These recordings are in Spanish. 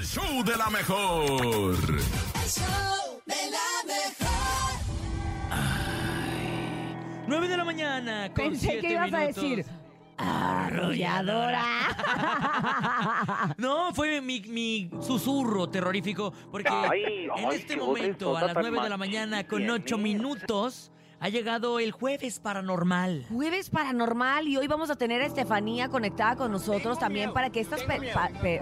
el show de la mejor. El show de la mejor. 9 de la mañana. Con Pensé siete que ibas a minutos. decir arrolladora. No, fue mi, mi susurro terrorífico, porque Ay, en ay, este momento, a las 9 de la mañana, con machín, 8 bien. minutos, ha llegado el jueves paranormal. Jueves paranormal y hoy vamos a tener a Estefanía conectada con nosotros también para que estas pe- pa- pe-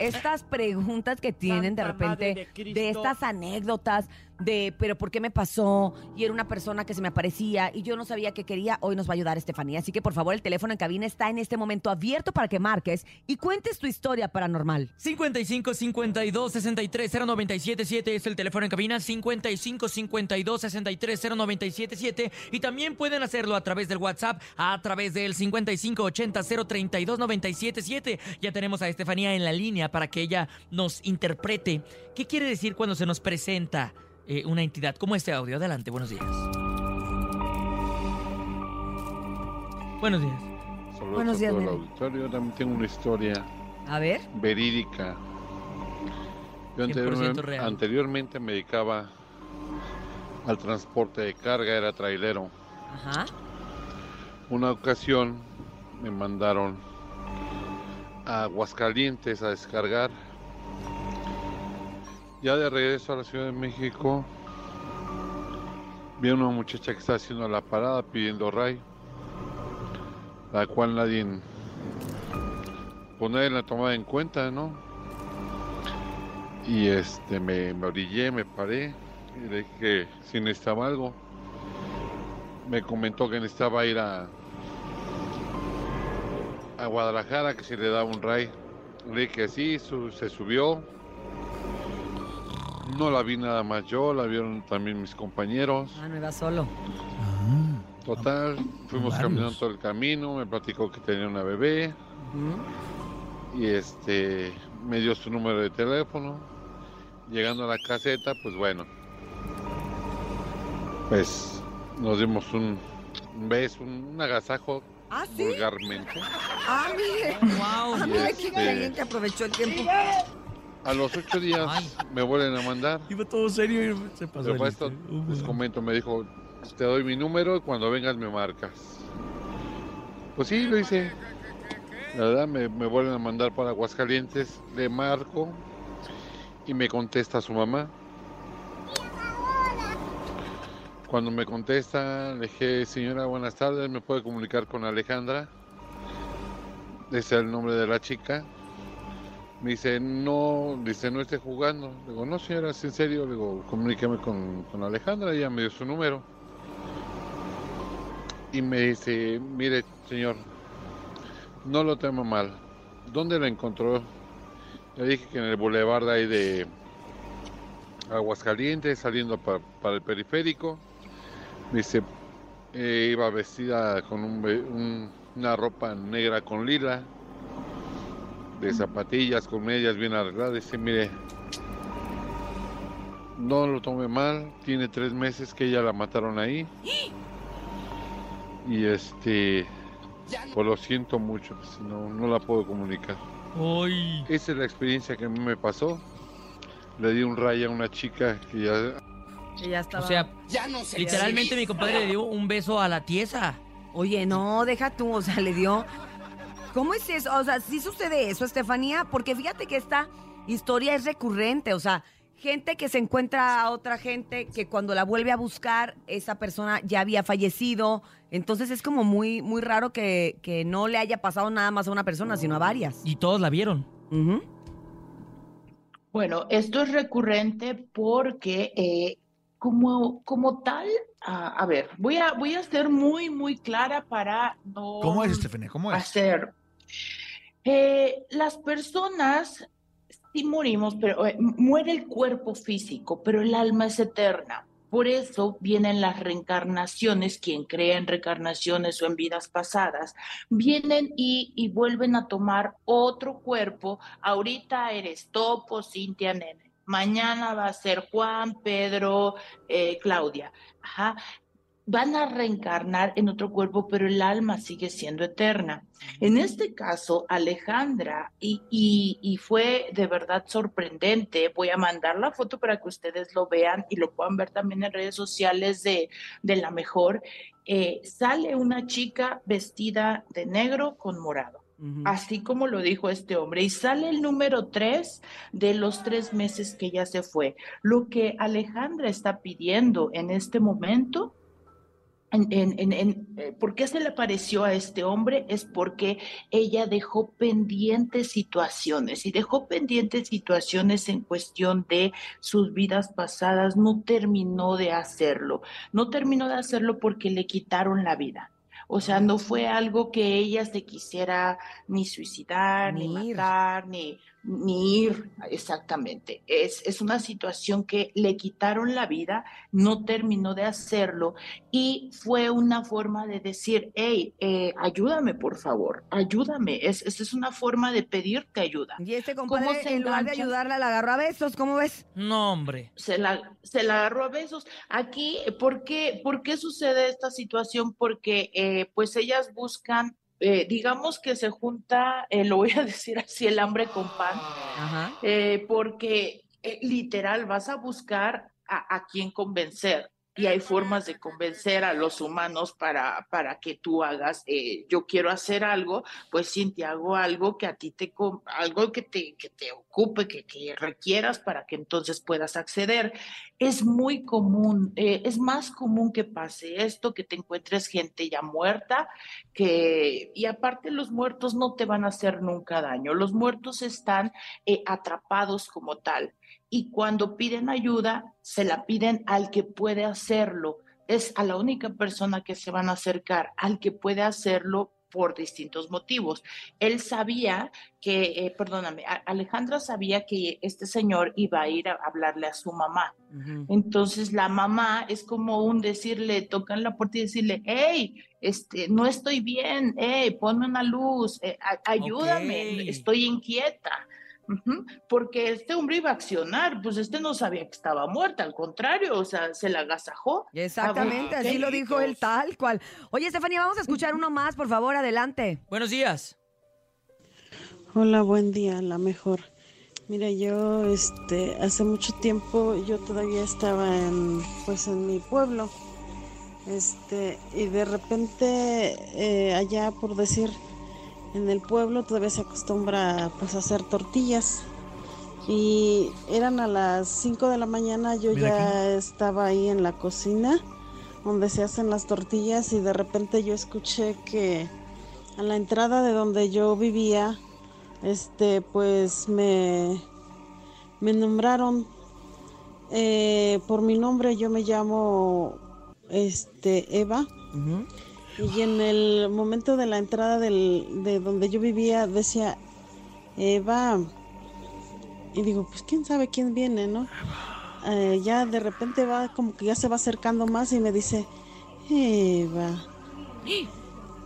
estas preguntas que tienen de repente de estas anécdotas de pero por qué me pasó y era una persona que se me aparecía y yo no sabía qué quería, hoy nos va a ayudar Estefanía. Así que por favor el teléfono en cabina está en este momento abierto para que marques y cuentes tu historia paranormal. 55 52 63 0977 es el teléfono en cabina. 55 52 63 0977 y también pueden hacerlo a través del WhatsApp a través del 55 80 032 977 ya tenemos a Estefanía en la línea para que ella nos interprete. Qué quiere decir cuando se nos presenta eh, una entidad como este audio adelante buenos días buenos días Saludos Buenos a días, todo el auditorio. Yo también tengo una historia A ver. verídica. Yo 100% anteriormente, real. anteriormente me dedicaba al transporte de carga, era trailero. Ajá. Una ocasión me mandaron a Aguascalientes a descargar. Ya de regreso a la Ciudad de México, vi a una muchacha que estaba haciendo la parada pidiendo ray, la cual nadie, pues nadie la tomaba en cuenta, ¿no? Y este, me, me orillé, me paré y le dije que si necesitaba algo. Me comentó que necesitaba ir a, a Guadalajara, que si le daba un ray. Le dije que sí, se subió. No la vi nada más yo, la vieron también mis compañeros. Ah, no iba solo. Total, fuimos varios. caminando todo el camino, me platicó que tenía una bebé y este me dio su número de teléfono. Llegando a la caseta, pues bueno, pues nos dimos un, un beso, un, un agasajo Ah, sí. vulgarmente. Ah, mire. wow Ah, mire qué este- bien que aprovechó el tiempo. A los ocho días Ay. me vuelven a mandar. iba todo serio y se pasó Pero esto les comento, me dijo, te doy mi número y cuando vengas me marcas. Pues sí, lo hice. La verdad, me, me vuelven a mandar para Aguascalientes, le marco y me contesta su mamá. Cuando me contesta, le dije, señora, buenas tardes, ¿me puede comunicar con Alejandra? Ese es el nombre de la chica. Me dice, no, dice, no esté jugando. Le digo, no, señora, es en serio. Le digo, comuníqueme con, con Alejandra, ella me dio su número. Y me dice, mire, señor, no lo temo mal. ¿Dónde la encontró? Le dije que en el boulevard ahí de Aguascalientes, saliendo pa- para el periférico. Dice, eh, iba vestida con un- una ropa negra con lila de zapatillas con medias bien arregladas. Dice, mire, no lo tome mal, tiene tres meses que ella la mataron ahí. Y este, pues lo siento mucho, pues, no, no la puedo comunicar. Ay. Esa es la experiencia que a mí me pasó. Le di un rayo a una chica que ya Que ya estaba. O sea, Ya no se literalmente mi compadre le dio un beso a la tiesa. Oye, no, deja tú, o sea, le dio. ¿Cómo es eso? O sea, sí sucede eso, Estefanía, porque fíjate que esta historia es recurrente, o sea, gente que se encuentra a otra gente que cuando la vuelve a buscar, esa persona ya había fallecido. Entonces es como muy, muy raro que, que no le haya pasado nada más a una persona, sino a varias. Y todos la vieron. Bueno, esto es recurrente porque eh, como, como tal, ah, a ver, voy a, voy a ser muy, muy clara para no ¿Cómo es, Estefania? ¿Cómo es? hacer. Eh, las personas sí morimos, pero eh, muere el cuerpo físico, pero el alma es eterna. Por eso vienen las reencarnaciones, quien cree en reencarnaciones o en vidas pasadas, vienen y, y vuelven a tomar otro cuerpo. Ahorita eres Topo, Cintia, Nene. Mañana va a ser Juan, Pedro, eh, Claudia. Ajá. Van a reencarnar en otro cuerpo, pero el alma sigue siendo eterna. En este caso, Alejandra, y, y, fue de verdad sorprendente, voy a mandar la foto para que ustedes lo vean y lo puedan ver también en redes sociales de, de la mejor, eh, sale una chica vestida de negro con morado. Así como lo dijo este hombre, y sale el número tres de los tres meses que ya se fue. Lo que Alejandra está pidiendo en este momento en, eh, ¿Por qué se le pareció a este hombre? Es porque ella dejó pendientes situaciones y dejó pendientes situaciones en cuestión de sus vidas pasadas, no terminó de hacerlo, no terminó de hacerlo porque le quitaron la vida. O sea, no fue algo que ella se quisiera ni suicidar, ni, matar, ni, ni ir exactamente. Es, es, una situación que le quitaron la vida, no terminó de hacerlo y fue una forma de decir, hey, eh, ayúdame por favor, ayúdame. Es, es, una forma de pedirte ayuda. Y este compadre, en lugar de ayudarla, la agarró a besos, ¿cómo ves? No, hombre. Se la, se la agarró a besos. Aquí, ¿por qué, por qué sucede esta situación? Porque eh, pues ellas buscan eh, digamos que se junta, eh, lo voy a decir así, el hambre con pan, eh, porque literal vas a buscar a, a quién convencer y hay formas de convencer a los humanos para, para que tú hagas, eh, yo quiero hacer algo, pues te hago algo que a ti te, algo que te, que te ocupe, que, que requieras para que entonces puedas acceder. Es muy común, eh, es más común que pase esto, que te encuentres gente ya muerta, que, y aparte los muertos no te van a hacer nunca daño, los muertos están eh, atrapados como tal y cuando piden ayuda, se la piden al que puede hacerlo. Es a la única persona que se van a acercar, al que puede hacerlo por distintos motivos. Él sabía que, eh, perdóname, Alejandra sabía que este señor iba a ir a hablarle a su mamá. Entonces la mamá es como un decirle, tocan la puerta y decirle, hey, este, no estoy bien, hey, ponme una luz, eh, ayúdame, estoy inquieta porque este hombre iba a accionar, pues este no sabía que estaba muerta, al contrario, o sea, se la agasajó. Exactamente, así lo dijo él tal cual. Oye, Estefanía, vamos a escuchar uno más, por favor, adelante. Buenos días. Hola, buen día, la mejor. Mira, yo, este, hace mucho tiempo yo todavía estaba en, pues, en mi pueblo, este, y de repente eh, allá, por decir, en el pueblo todavía se acostumbra pues a hacer tortillas. Y eran a las 5 de la mañana yo ya estaba ahí en la cocina donde se hacen las tortillas y de repente yo escuché que a la entrada de donde yo vivía este pues me me nombraron eh, por mi nombre yo me llamo este Eva y en el momento de la entrada de donde yo vivía decía, Eva, y digo, pues quién sabe quién viene, ¿no? Eh, ya de repente va como que ya se va acercando más y me dice, Eva.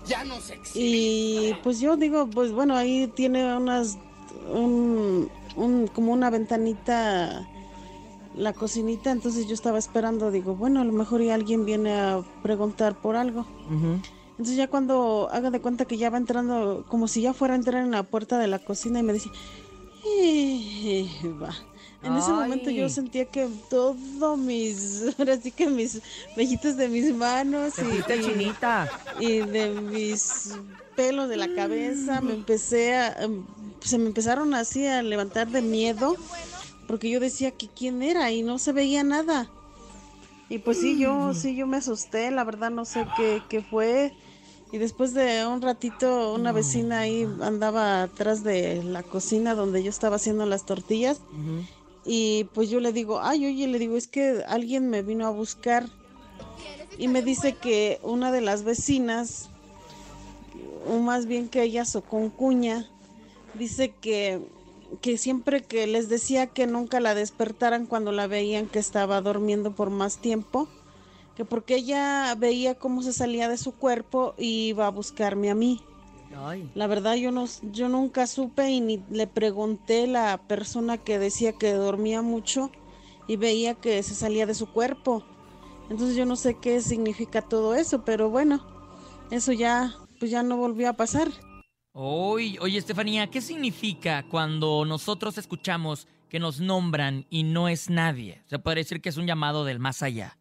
Ya no sé. Y pues yo digo, pues bueno, ahí tiene unas, un, un, como una ventanita la cocinita, entonces yo estaba esperando, digo, bueno, a lo mejor ya alguien viene a preguntar por algo. Entonces ya cuando haga de cuenta que ya va entrando, como si ya fuera a entrar en la puerta de la cocina y me dice, va. En ese momento yo sentía que todo mis, ahora sí que mis vellitos de mis manos y, chinita. y de mis pelos de la cabeza me empecé a, em, se me empezaron así a levantar de miedo porque yo decía que quién era y no se veía nada. Y pues sí, yo mm. sí yo me asusté, la verdad no sé qué, qué fue. Y después de un ratito una mm. vecina ahí andaba atrás de la cocina donde yo estaba haciendo las tortillas. Y pues yo le digo, ay, oye, le digo, es que alguien me vino a buscar. Y me dice que una de las vecinas, o más bien que ella, su concuña, dice que que siempre que les decía que nunca la despertaran cuando la veían que estaba durmiendo por más tiempo, que porque ella veía cómo se salía de su cuerpo y iba a buscarme a mí. La verdad yo no yo nunca supe y ni le pregunté la persona que decía que dormía mucho y veía que se salía de su cuerpo. Entonces yo no sé qué significa todo eso, pero bueno, eso ya, pues ya no volvió a pasar. Oye, Estefanía, ¿qué significa cuando nosotros escuchamos que nos nombran y no es nadie? Se puede decir que es un llamado del más allá.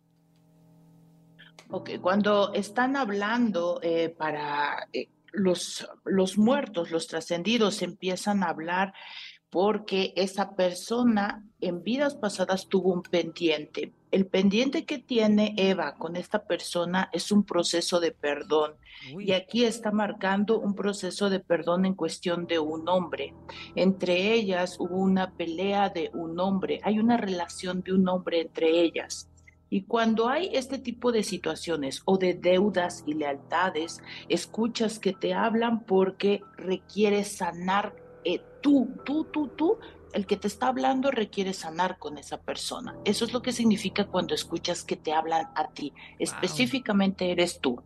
Ok, cuando están hablando eh, para eh, los, los muertos, los trascendidos, empiezan a hablar porque esa persona en vidas pasadas tuvo un pendiente. El pendiente que tiene Eva con esta persona es un proceso de perdón. Y aquí está marcando un proceso de perdón en cuestión de un hombre. Entre ellas hubo una pelea de un hombre. Hay una relación de un hombre entre ellas. Y cuando hay este tipo de situaciones o de deudas y lealtades, escuchas que te hablan porque requieres sanar eh, tú, tú, tú, tú, el que te está hablando requiere sanar con esa persona. Eso es lo que significa cuando escuchas que te hablan a ti. Específicamente eres tú.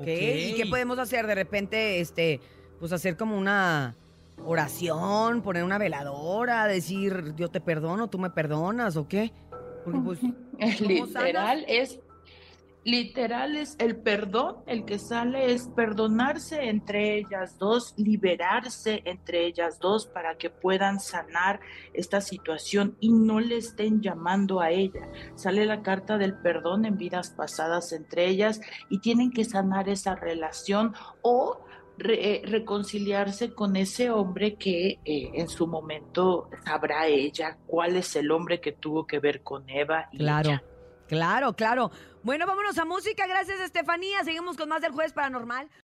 Okay. ¿Y qué podemos hacer de repente? Este, pues hacer como una oración, poner una veladora, decir yo te perdono, tú me perdonas o qué? Porque pues, literal es literal es el perdón, el que sale es perdonarse entre ellas dos, liberarse entre ellas dos para que puedan sanar esta situación y no le estén llamando a ella. Sale la carta del perdón en vidas pasadas entre ellas y tienen que sanar esa relación o eh, reconciliarse con ese hombre que eh, en su momento sabrá ella cuál es el hombre que tuvo que ver con Eva. Y claro, claro, claro. Bueno, vámonos a música. Gracias, Estefanía. Seguimos con más del Jueves Paranormal.